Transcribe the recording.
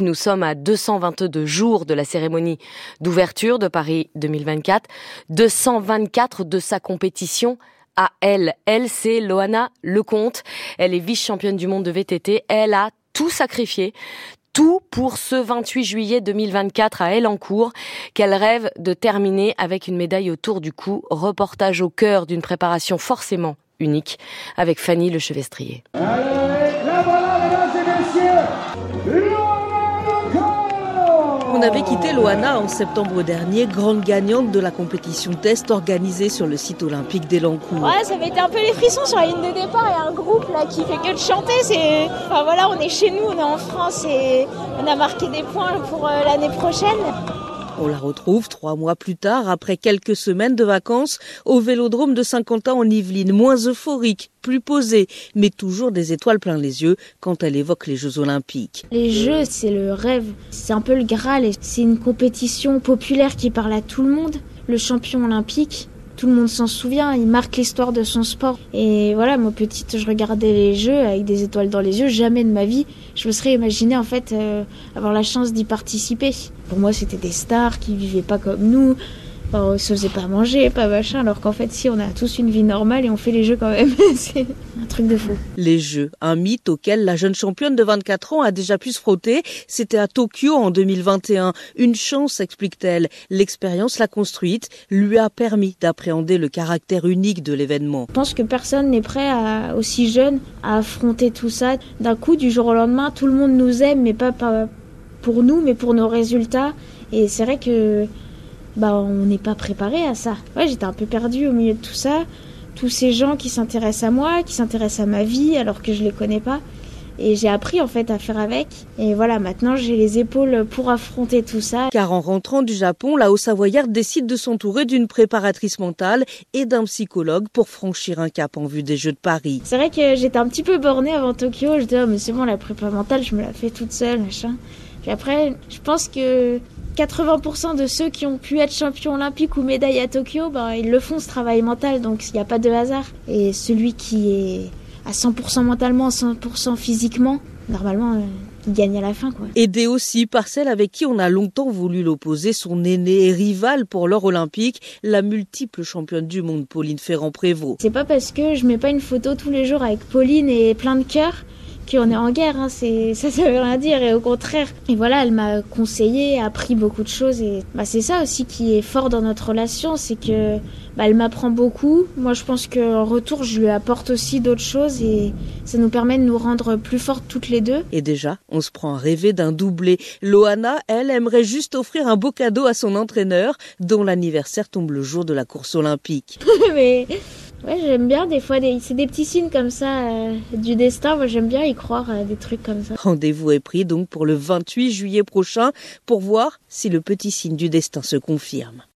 Nous sommes à 222 jours de la cérémonie d'ouverture de Paris 2024, 224 de sa compétition à elle. Elle, c'est Loana Lecomte. Elle est vice-championne du monde de VTT. Elle a tout sacrifié, tout pour ce 28 juillet 2024 à Elancourt, qu'elle rêve de terminer avec une médaille autour du cou. Reportage au cœur d'une préparation forcément unique avec Fanny Lechevestrier. On avait quitté Loana en septembre dernier, grande gagnante de la compétition test organisée sur le site olympique d'Elancourt. Ouais, ça été un peu les frissons sur la ligne de départ. Il y a un groupe là qui fait que de chanter. C'est, enfin voilà, on est chez nous, on est en France et on a marqué des points pour euh, l'année prochaine. On la retrouve trois mois plus tard, après quelques semaines de vacances, au vélodrome de Saint-Quentin en Yvelines, moins euphorique, plus posée, mais toujours des étoiles plein les yeux quand elle évoque les Jeux Olympiques. Les Jeux, c'est le rêve, c'est un peu le Graal, c'est une compétition populaire qui parle à tout le monde. Le champion olympique, tout le monde s'en souvient, il marque l'histoire de son sport. Et voilà, moi petite, je regardais les jeux avec des étoiles dans les yeux. Jamais de ma vie, je me serais imaginé en fait euh, avoir la chance d'y participer. Pour moi, c'était des stars qui vivaient pas comme nous. On se faisait pas manger, pas machin, alors qu'en fait, si, on a tous une vie normale et on fait les jeux quand même. C'est un truc de fou. Les jeux, un mythe auquel la jeune championne de 24 ans a déjà pu se frotter, c'était à Tokyo en 2021. Une chance, explique-t-elle. L'expérience l'a construite, lui a permis d'appréhender le caractère unique de l'événement. Je pense que personne n'est prêt à, aussi jeune à affronter tout ça. D'un coup, du jour au lendemain, tout le monde nous aime, mais pas, pas pour nous, mais pour nos résultats. Et c'est vrai que bah, on n'est pas préparé à ça. Ouais, j'étais un peu perdue au milieu de tout ça. Tous ces gens qui s'intéressent à moi, qui s'intéressent à ma vie alors que je les connais pas. Et j'ai appris en fait à faire avec. Et voilà, maintenant j'ai les épaules pour affronter tout ça. Car en rentrant du Japon, la Haut-Savoyarde décide de s'entourer d'une préparatrice mentale et d'un psychologue pour franchir un cap en vue des Jeux de Paris. C'est vrai que j'étais un petit peu bornée avant Tokyo. Je disais, oh, mais c'est bon, la prépa mentale, je me la fais toute seule, machin. Puis après, je pense que 80% de ceux qui ont pu être champions olympiques ou médailles à Tokyo, ben, ils le font ce travail mental, donc il n'y a pas de hasard. Et celui qui est à 100% mentalement, 100% physiquement, normalement, euh, il gagne à la fin. Quoi. Aidé aussi par celle avec qui on a longtemps voulu l'opposer, son aîné et rival pour l'or olympique, la multiple championne du monde Pauline Ferrand-Prévot. C'est pas parce que je mets pas une photo tous les jours avec Pauline et plein de cœur qu'on est en guerre, hein, c'est, ça, ça veut rien dire, et au contraire. Et voilà, elle m'a conseillé, appris beaucoup de choses, et bah, c'est ça aussi qui est fort dans notre relation, c'est que bah, elle m'apprend beaucoup. Moi, je pense qu'en retour, je lui apporte aussi d'autres choses, et ça nous permet de nous rendre plus fortes toutes les deux. Et déjà, on se prend à rêver d'un doublé. Loana, elle, aimerait juste offrir un beau cadeau à son entraîneur, dont l'anniversaire tombe le jour de la course olympique. Mais Ouais, j'aime bien des fois, c'est des petits signes comme ça euh, du destin. Moi, j'aime bien y croire à des trucs comme ça. Rendez-vous est pris donc pour le 28 juillet prochain pour voir si le petit signe du destin se confirme.